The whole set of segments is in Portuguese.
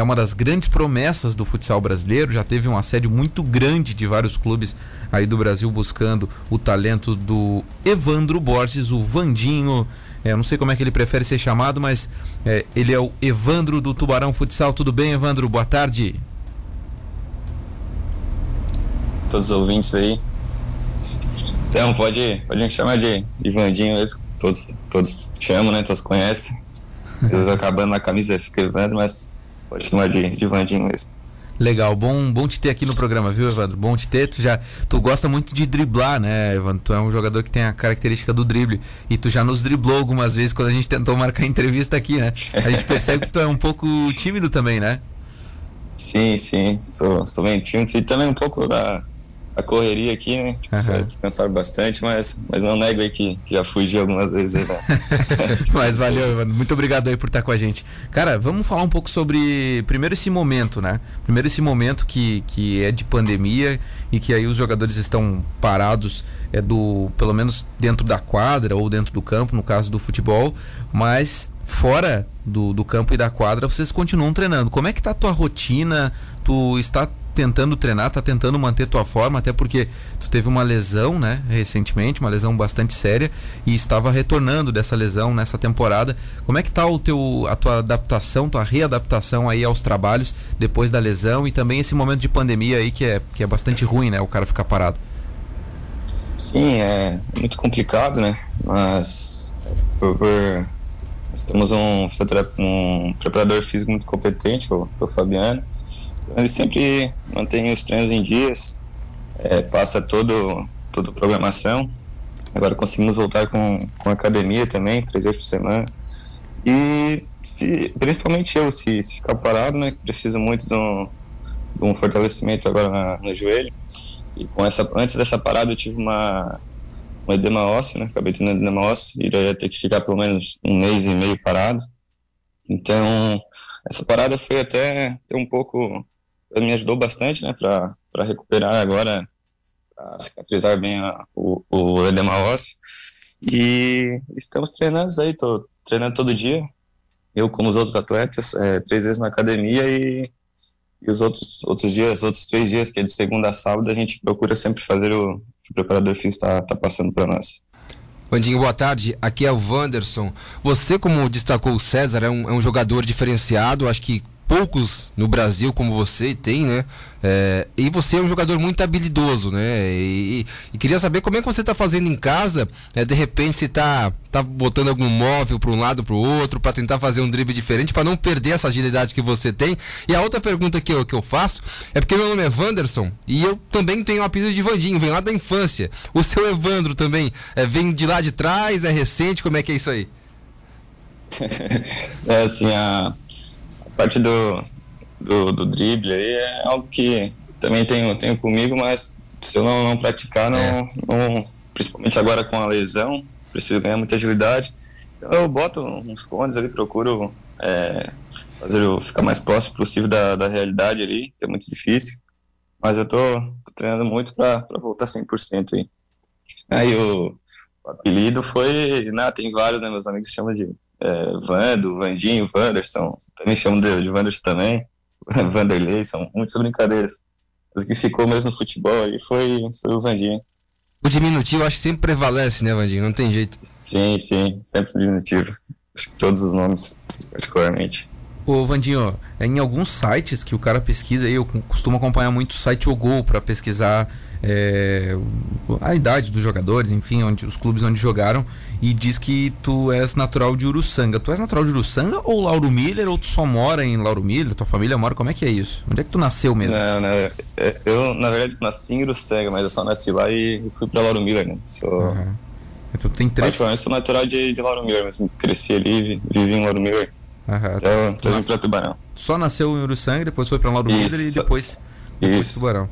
é uma das grandes promessas do futsal brasileiro, já teve um assédio muito grande de vários clubes aí do Brasil buscando o talento do Evandro Borges, o Vandinho. É, não sei como é que ele prefere ser chamado, mas é, ele é o Evandro do Tubarão Futsal. Tudo bem, Evandro? Boa tarde. Todos os ouvintes aí. Então, pode, pode me chamar de, de Vandinho mesmo. Todos, todos chamam, né? Todos conhecem. Eu acabando na camisa escrevendo, mas chamar de, de Vandinho mesmo. Legal, bom, bom te ter aqui no programa, viu, Evandro? Bom te ter. Tu já, tu gosta muito de driblar, né, Evandro? Tu é um jogador que tem a característica do drible e tu já nos driblou algumas vezes quando a gente tentou marcar entrevista aqui, né? A gente percebe que tu é um pouco tímido também, né? Sim, sim, sou, sou bem tímido e também um pouco da a correria aqui, né? Tipo, uhum. descansar bastante, mas, mas não nego aí que, já fugi algumas vezes né? mas valeu, Evandro. Muito obrigado aí por estar com a gente. Cara, vamos falar um pouco sobre primeiro esse momento, né? Primeiro esse momento que, que é de pandemia e que aí os jogadores estão parados é do pelo menos dentro da quadra ou dentro do campo, no caso do futebol, mas fora do, do campo e da quadra vocês continuam treinando. Como é que tá a tua rotina? Tu está tentando treinar, tá tentando manter tua forma, até porque tu teve uma lesão, né, recentemente, uma lesão bastante séria e estava retornando dessa lesão nessa temporada. Como é que tá o teu a tua adaptação, tua readaptação aí aos trabalhos depois da lesão e também esse momento de pandemia aí que é que é bastante ruim, né, o cara ficar parado? Sim, é muito complicado, né? Mas por, por temos um, um preparador físico muito competente, o, o Fabiano ele sempre mantém os treinos em dias, é, passa todo, toda a programação. Agora conseguimos voltar com, com academia também, três vezes por semana. E se, principalmente eu, se, se ficar parado, né, preciso muito de um, de um fortalecimento agora na, no joelho. E com essa, antes dessa parada eu tive uma, uma edema óssea, né, acabei tendo edema óssea, e ia ter que ficar pelo menos um mês e meio parado. Então, essa parada foi até, até um pouco me ajudou bastante, né, para recuperar agora, para cicatrizar bem a, o, o edema ósseo. E estamos treinando aí, tô treinando todo dia. Eu, como os outros atletas, é, três vezes na academia e, e os outros, outros dias, outros três dias, que é de segunda a sábado, a gente procura sempre fazer o que o preparador físico está tá passando para nós. Vandinho, boa tarde. Aqui é o Wanderson. Você, como destacou o César, é um, é um jogador diferenciado. Acho que poucos no Brasil como você tem, né? É, e você é um jogador muito habilidoso, né? E, e queria saber como é que você está fazendo em casa. É, de repente você está tá botando algum móvel para um lado para o outro para tentar fazer um drible diferente para não perder essa agilidade que você tem. E a outra pergunta que eu, que eu faço é porque meu nome é Wanderson e eu também tenho o apelido de Vandinho, vem lá da infância. O seu Evandro também é, vem de lá de trás, é recente, como é que é isso aí? é assim, a parte do, do, do drible aí é algo que também tenho, tenho comigo, mas se eu não, não praticar, não, é. não, principalmente agora com a lesão, preciso ganhar muita agilidade. Eu boto uns cones ali, procuro é, fazer eu ficar mais próximo possível da, da realidade ali, que é muito difícil. Mas eu tô, tô treinando muito para voltar 100% aí. Aí o, o apelido foi, né, tem vários, né, meus amigos chamam de é, Vando, Vandinho, Wanderson, também chamo de, de Wanderson também, Vanderlei, são muitas brincadeiras. Mas o que ficou mesmo no futebol aí foi, foi o Vandinho. O diminutivo acho que sempre prevalece, né, Vandinho? Não tem jeito. Sim, sim, sempre diminutivo. Acho que todos os nomes, particularmente. Ô Vandinho, em alguns sites que o cara pesquisa, eu costumo acompanhar muito o site Ogol para pesquisar é, a idade dos jogadores, enfim, onde, os clubes onde jogaram, e diz que tu és natural de Uruçanga. Tu és natural de Uruçanga ou Lauro Miller, ou tu só mora em Lauro Miller? Tua família mora? Como é que é isso? Onde é que tu nasceu mesmo? Não, não, é, eu, na verdade, nasci em Uruçanga, mas eu só nasci lá e fui pra Lauro Miller, né? Sou... Uhum. Então tem três. Mas, eu sou natural de, de Lauro Miller, mas cresci ali, vivi em Lauro Miller. Uhum. Então, tô indo pra Tubarão. Só nasceu em Uruçanga, depois foi pra Lauro Miller e depois, depois Tubarão.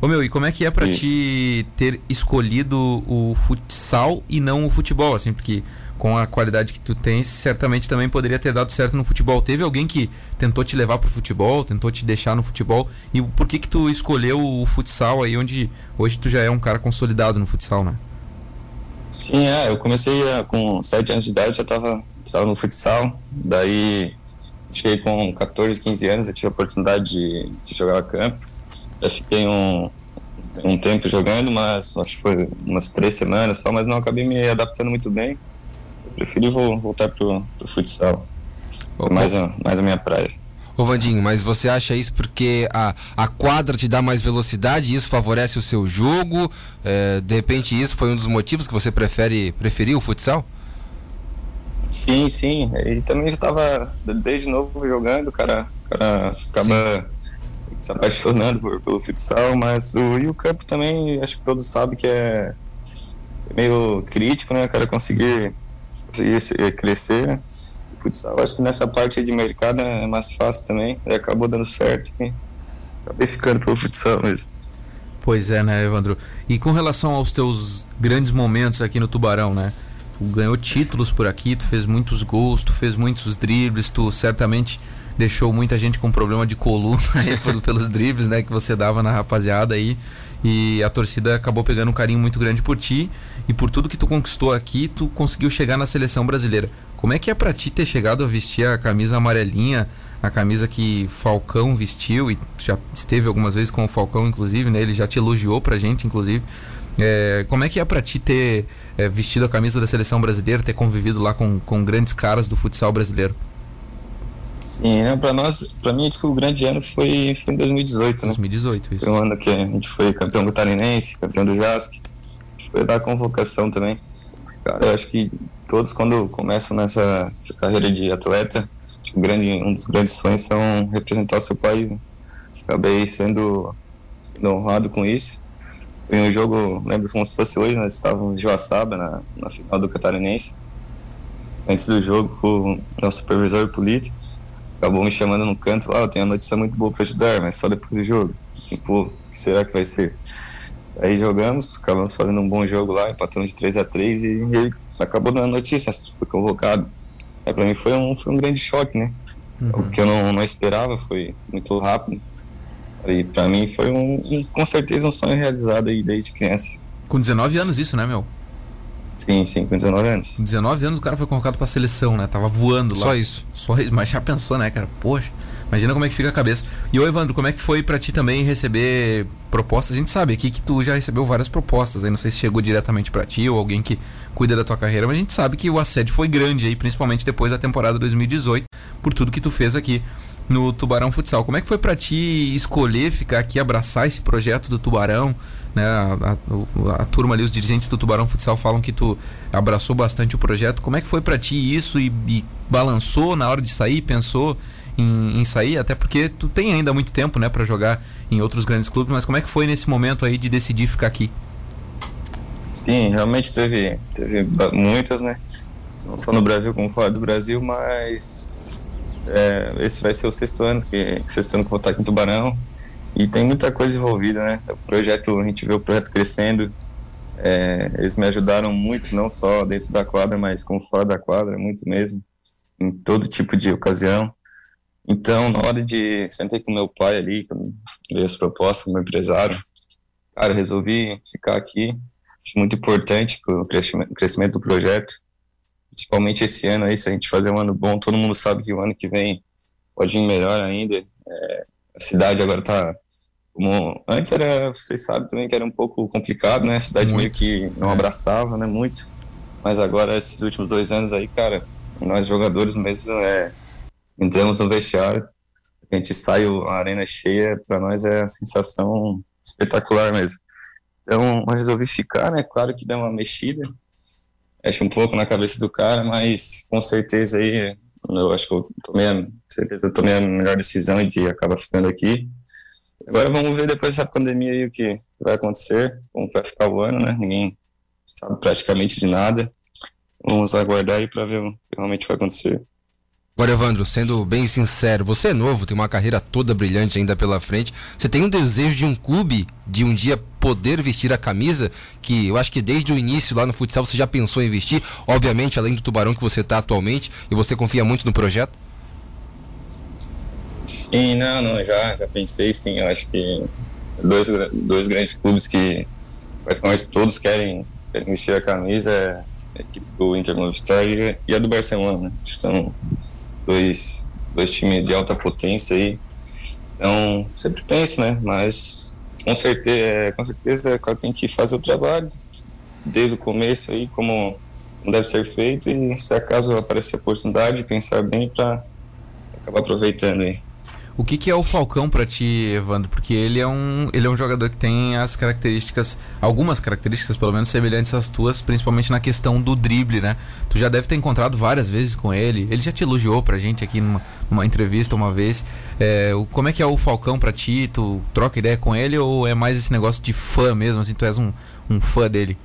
Ô meu, e como é que é para ti ter escolhido o futsal e não o futebol, assim, porque com a qualidade que tu tens, certamente também poderia ter dado certo no futebol. Teve alguém que tentou te levar pro futebol, tentou te deixar no futebol, e por que que tu escolheu o futsal aí onde hoje tu já é um cara consolidado no futsal, né? Sim, é, eu comecei a, com 7 anos de idade, já tava, tava no futsal, daí cheguei com 14, 15 anos, eu tive a oportunidade de, de jogar campo. Já fiquei um, um tempo jogando, mas acho que foi umas três semanas só, mas não acabei me adaptando muito bem. Eu preferi voltar pro, pro futsal. mais, a, mais a minha praia. Ô Vandinho, mas você acha isso porque a, a quadra te dá mais velocidade isso favorece o seu jogo? É, de repente isso foi um dos motivos que você prefere preferiu o futsal? Sim, sim. E também estava desde novo jogando, cara, cara acaba sim. Se apaixonando por, pelo futsal, mas o, e o campo também, acho que todos sabem que é meio crítico, né? Cara conseguir, conseguir crescer. Né? futsal, acho que nessa parte de mercado é mais fácil também. E acabou dando certo. E acabei ficando pro futsal mesmo. Pois é, né, Evandro? E com relação aos teus grandes momentos aqui no Tubarão, né? Tu ganhou títulos por aqui, tu fez muitos gols, tu fez muitos dribles, tu certamente deixou muita gente com problema de coluna aí pelos dribles, né, que você dava na rapaziada aí. E a torcida acabou pegando um carinho muito grande por ti e por tudo que tu conquistou aqui, tu conseguiu chegar na seleção brasileira. Como é que é para ti ter chegado a vestir a camisa amarelinha, a camisa que Falcão vestiu e já esteve algumas vezes com o Falcão inclusive, né? Ele já te elogiou pra gente inclusive. É, como é que é para ti ter é, vestido a camisa da seleção brasileira, ter convivido lá com, com grandes caras do futsal brasileiro? Sim, né, para nós, para mim, o grande ano foi, foi em 2018, né? 2018, isso. Foi um ano que a gente foi campeão catarinense, campeão do JASC, foi da convocação também. Cara, eu acho que todos quando começam nessa, nessa carreira de atleta, um, grande, um dos grandes sonhos são representar o seu país. Né? Acabei sendo, sendo honrado com isso em um jogo, lembro como se fosse hoje, nós estávamos em Joaçaba, na, na final do Catarinense. Antes do jogo, o nosso supervisor político acabou me chamando no canto lá, eu tenho uma notícia muito boa para ajudar, mas só depois do jogo. Assim, pô, o que será que vai ser? Aí jogamos, acabamos fazendo um bom jogo lá, empatamos de 3 a 3 e acabou dando notícia, foi convocado. Aí pra mim foi um, foi um grande choque, né? Uhum. O que eu não, não esperava, foi muito rápido. E para mim foi um, um, com certeza um sonho realizado aí desde criança. Com 19 anos isso, né, meu? Sim, sim, com 19 anos. Com 19 anos o cara foi convocado pra seleção, né? Tava voando lá. Só isso. Só isso. Mas já pensou, né, cara? Poxa, imagina como é que fica a cabeça. E ô, Evandro, como é que foi para ti também receber propostas? A gente sabe aqui que tu já recebeu várias propostas aí. Não sei se chegou diretamente para ti ou alguém que cuida da tua carreira, mas a gente sabe que o assédio foi grande aí, principalmente depois da temporada 2018, por tudo que tu fez aqui no Tubarão Futsal. Como é que foi para ti escolher ficar aqui, abraçar esse projeto do Tubarão? Né? A, a, a, turma ali, os dirigentes do Tubarão Futsal falam que tu abraçou bastante o projeto. Como é que foi para ti isso e, e, balançou na hora de sair, pensou em, em, sair? Até porque tu tem ainda muito tempo, né, para jogar em outros grandes clubes. Mas como é que foi nesse momento aí de decidir ficar aqui? Sim, realmente teve, teve muitas, né? Não só no Brasil como fora do Brasil, mas é, esse vai ser o sexto ano que, sexto ano que vou estar aqui em Tubarão. E tem muita coisa envolvida, né? O projeto, a gente vê o projeto crescendo. É, eles me ajudaram muito, não só dentro da quadra, mas como fora da quadra, muito mesmo, em todo tipo de ocasião. Então, na hora de. Sentei com meu pai ali, quando veio as propostas, meu empresário. Cara, resolvi ficar aqui. Acho muito importante para o crescimento do projeto principalmente esse ano aí, se a gente fazer um ano bom, todo mundo sabe que o ano que vem pode ir melhor ainda. É, a cidade agora tá como antes era, vocês sabem também que era um pouco complicado, né? A cidade muito. meio que não é. abraçava, né? Muito. Mas agora esses últimos dois anos aí, cara, nós jogadores mesmo é, entramos no vestiário, a gente sai a arena cheia, para nós é a sensação espetacular mesmo. Então, eu resolvi ficar, né? Claro que deu uma mexida, mexe um pouco na cabeça do cara, mas com certeza aí eu acho que eu tomei a, certeza eu tomei a melhor decisão de acabar ficando aqui. Agora vamos ver depois dessa pandemia aí o que vai acontecer, como vai ficar o ano, né? Ninguém sabe praticamente de nada. Vamos aguardar aí para ver o que realmente vai acontecer. Agora, Evandro, sendo bem sincero, você é novo, tem uma carreira toda brilhante ainda pela frente. Você tem um desejo de um clube, de um dia poder vestir a camisa, que eu acho que desde o início lá no futsal você já pensou em vestir, obviamente, além do Tubarão que você está atualmente, e você confia muito no projeto? Sim, não, não, já, já pensei sim. Eu acho que dois, dois grandes clubes que praticamente todos querem, querem vestir a camisa é a equipe do Inter Movistar e a do Barcelona, né? São dois, dois times de alta potência aí. Então, sempre penso, né? Mas com certeza, é, com certeza ela tem que fazer o trabalho desde o começo aí, como deve ser feito, e se acaso aparecer a oportunidade, pensar bem para acabar aproveitando aí. O que, que é o Falcão para ti, Evandro? Porque ele é um ele é um jogador que tem as características, algumas características pelo menos semelhantes às tuas, principalmente na questão do drible, né? Tu já deve ter encontrado várias vezes com ele. Ele já te elogiou pra gente aqui numa, numa entrevista uma vez. É, como é que é o Falcão para ti? Tu troca ideia com ele ou é mais esse negócio de fã mesmo? Assim, tu és um, um fã dele?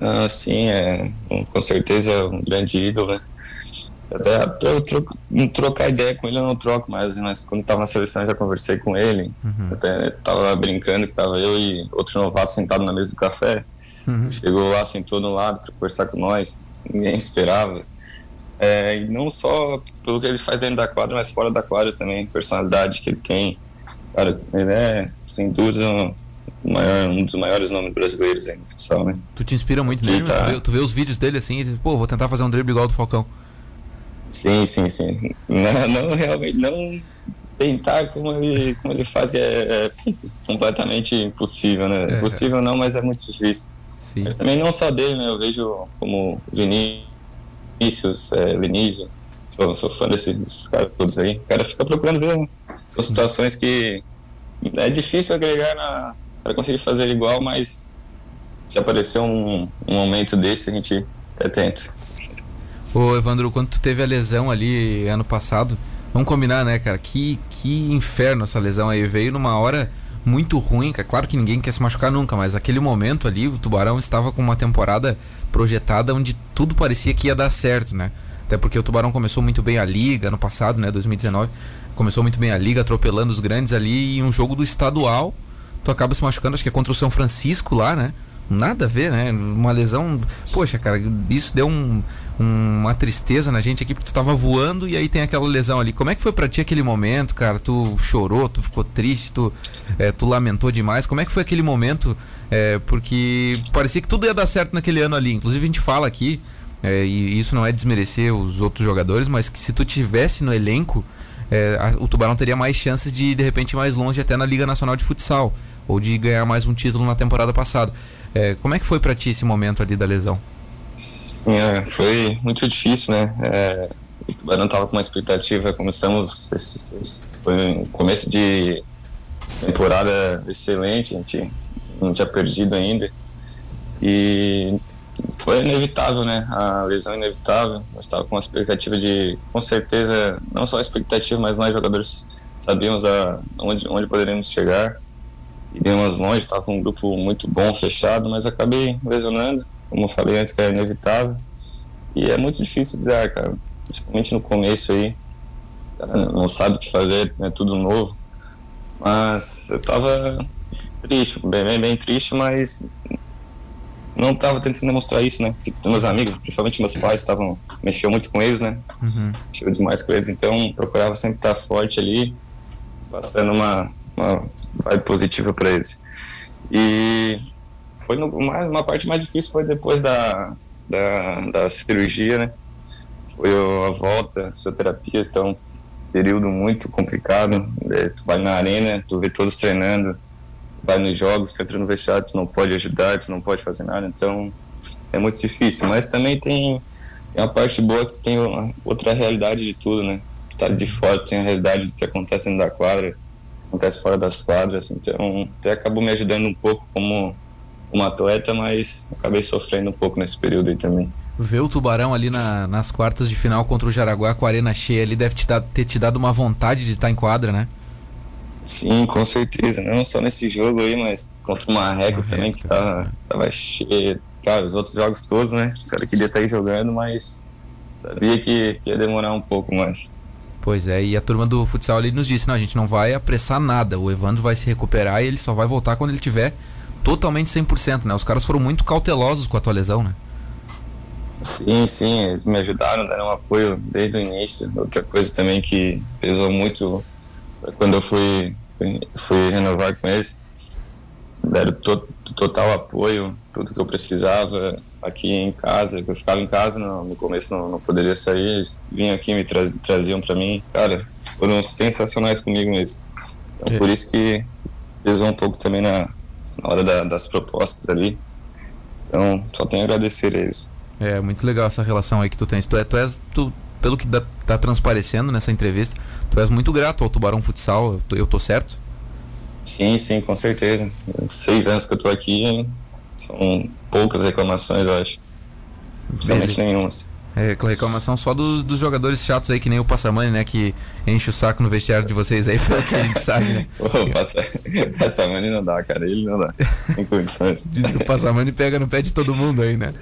Ah, sim, é com certeza um grande ídolo, né? Até eu troco, não trocar ideia com ele eu não troco mas quando estava na seleção eu já conversei com ele. Uhum. Até tava brincando que tava eu e outro novato sentado na mesa do café. Uhum. Chegou lá, sentou do lado para conversar com nós. Ninguém esperava. É, e não só pelo que ele faz dentro da quadra, mas fora da quadra também, personalidade que ele tem. Cara, ele é, sem dúvida, um, maior, um dos maiores nomes brasileiros aí no futsal, né? Tu te inspira muito nele? Tá... Tu, vê, tu, vê, os vídeos dele assim e diz, pô, vou tentar fazer um drible igual do Falcão. Sim, sim, sim. Não, não realmente, não tentar como ele, como ele faz é, é completamente impossível, né? É. Impossível não, mas é muito difícil. Sim. Mas também não só dele, né? Eu vejo como Vinícius, é, Vinícius, sou, sou fã desses, desses caras todos aí. O cara fica procurando ver situações que é difícil agregar para conseguir fazer igual, mas se aparecer um, um momento desse, a gente é tenta. Ô, Evandro, quando tu teve a lesão ali ano passado, vamos combinar, né, cara? Que, que inferno essa lesão aí. Veio numa hora muito ruim, cara. Claro que ninguém quer se machucar nunca, mas aquele momento ali, o Tubarão estava com uma temporada projetada onde tudo parecia que ia dar certo, né? Até porque o Tubarão começou muito bem a liga ano passado, né, 2019. Começou muito bem a liga, atropelando os grandes ali e um jogo do estadual, tu acaba se machucando, acho que é contra o São Francisco lá, né? Nada a ver, né? Uma lesão. Poxa, cara, isso deu um uma tristeza na gente aqui, porque tu tava voando e aí tem aquela lesão ali. Como é que foi pra ti aquele momento, cara? Tu chorou, tu ficou triste, tu, é, tu lamentou demais. Como é que foi aquele momento? É, porque parecia que tudo ia dar certo naquele ano ali. Inclusive a gente fala aqui, é, e isso não é desmerecer os outros jogadores, mas que se tu tivesse no elenco, a, o Tubarão teria mais chances de de repente ir mais longe até na Liga Nacional de Futsal ou de ganhar mais um título na temporada passada. Como é que foi para ti esse momento ali da lesão? É, foi muito difícil, né? É, o Tubarão estava com uma expectativa, começamos, esse, esse, foi um começo de temporada excelente, a gente não tinha perdido ainda. E foi inevitável, né? A lesão inevitável. Nós estava com uma expectativa de, com certeza, não só a expectativa, mas nós jogadores sabíamos a, onde, onde poderíamos chegar. Iríamos longe, estava com um grupo muito bom, fechado, mas acabei lesionando como eu falei antes, que é inevitável. E é muito difícil lidar, cara. Principalmente no começo aí. Cara, não sabe o que fazer, é tudo novo. Mas eu tava triste, bem, bem, bem triste, mas não tava tentando demonstrar isso, né? Tipo, meus amigos, principalmente meus pais, estavam mexeu muito com eles, né? Uhum. Mexeu demais com eles, então procurava sempre estar forte ali, passando uma, uma vibe positiva para eles. E foi no, uma, uma parte mais difícil foi depois da, da, da cirurgia, né? Foi a volta, as fisioterapias, então período muito complicado. É, tu vai na arena, tu vê todos treinando, vai nos jogos, tu entra no vestiário, tu não pode ajudar, tu não pode fazer nada, então é muito difícil. Mas também tem, tem uma parte boa que tem outra realidade de tudo, né? Tu tá de fora, tem a realidade do que acontece dentro da quadra, acontece fora das quadras, então até acabou me ajudando um pouco como como atleta, mas acabei sofrendo um pouco nesse período aí também. Ver o Tubarão ali na, nas quartas de final contra o Jaraguá com a arena cheia ali deve te dar, ter te dado uma vontade de estar em quadra, né? Sim, com certeza. Não só nesse jogo aí, mas contra o Marreco também, que estava tava cheio. Cara, os outros jogos todos, né? O cara queria estar aí jogando, mas sabia que, que ia demorar um pouco mais. Pois é, e a turma do futsal ali nos disse: não, a gente não vai apressar nada. O Evandro vai se recuperar e ele só vai voltar quando ele tiver totalmente 100%, né? Os caras foram muito cautelosos com a tua lesão, né? Sim, sim, eles me ajudaram, deram um apoio desde o início. Outra coisa também que pesou muito quando eu fui, fui renovar com eles, deram to, total apoio, tudo que eu precisava. aqui em casa, eu ficava em casa, no, no começo não, não poderia sair, eles vinham aqui me traz, traziam para mim, cara, foram sensacionais comigo mesmo. Então, é. por isso que pesou um pouco também na, na hora da, das propostas ali. Então, só tenho a agradecer a eles. É, muito legal essa relação aí que tu tens. Tu, é, tu és, tu, pelo que tá transparecendo nessa entrevista, tu és muito grato ao Tubarão Futsal, eu tô, eu tô certo? Sim, sim, com certeza. Seis anos que eu tô aqui, são poucas reclamações, eu acho. Praticamente nenhuma. É, reclamação só dos, dos, jogadores chatos aí, que nem o Passamani, né? Que enche o saco no vestiário de vocês aí, pelo que a gente sabe, né? o Passa, Passamani não dá, cara. Ele não dá. Sem condições. Diz que o Passamani pega no pé de todo mundo aí, né?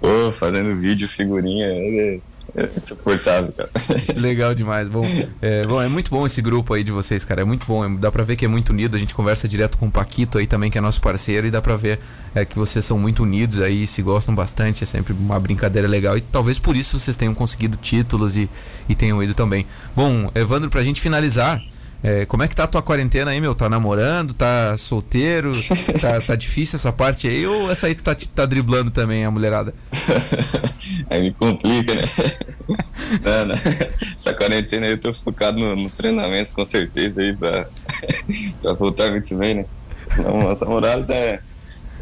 Pô, fazendo vídeo, figurinha, ele é insuportável, cara. Legal demais. Bom é, bom, é muito bom esse grupo aí de vocês, cara. É muito bom. É, dá pra ver que é muito unido. A gente conversa direto com o Paquito aí também, que é nosso parceiro, e dá pra ver é, que vocês são muito unidos aí, se gostam bastante. É sempre uma brincadeira legal. E talvez por isso vocês tenham conseguido títulos e, e tenham ido também. Bom, Evandro, pra gente finalizar. É, como é que tá a tua quarentena aí, meu? Tá namorando? Tá solteiro? tá, tá difícil essa parte aí? Ou essa aí tu tá, tá driblando também a mulherada? aí me complica, né? não, não. Essa quarentena aí eu tô focado no, nos treinamentos, com certeza, aí, pra, pra voltar muito bem, né? Não, as namoradas é,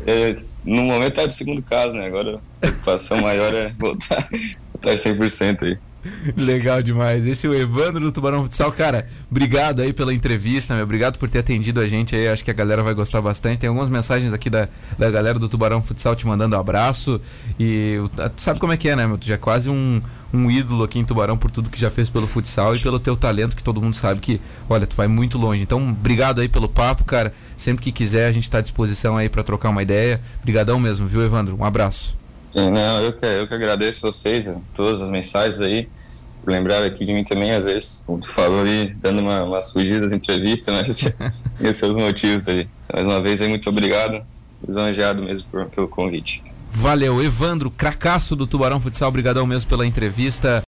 é, No momento tá de segundo caso, né? Agora a preocupação maior é voltar, voltar 100% aí. Legal demais. Esse é o Evandro do Tubarão Futsal. Cara, obrigado aí pela entrevista, meu. Obrigado por ter atendido a gente aí. Acho que a galera vai gostar bastante. Tem algumas mensagens aqui da, da galera do Tubarão Futsal te mandando um abraço. E tu sabe como é que é, né, meu? Tu já é quase um, um ídolo aqui em Tubarão por tudo que já fez pelo futsal e pelo teu talento, que todo mundo sabe que, olha, tu vai muito longe. Então, obrigado aí pelo papo, cara. Sempre que quiser, a gente está à disposição aí para trocar uma ideia. Obrigadão mesmo, viu, Evandro? Um abraço. Não, eu que, eu que agradeço a vocês, todas as mensagens aí, por lembrar aqui de mim também, às vezes, como tu falou aí, dando uma, uma fugida das entrevistas, mas e os seus motivos aí. Mais uma vez aí, muito obrigado, lisonjeado mesmo por, pelo convite. Valeu, Evandro, cracaço do Tubarão Futsal, obrigadão mesmo pela entrevista.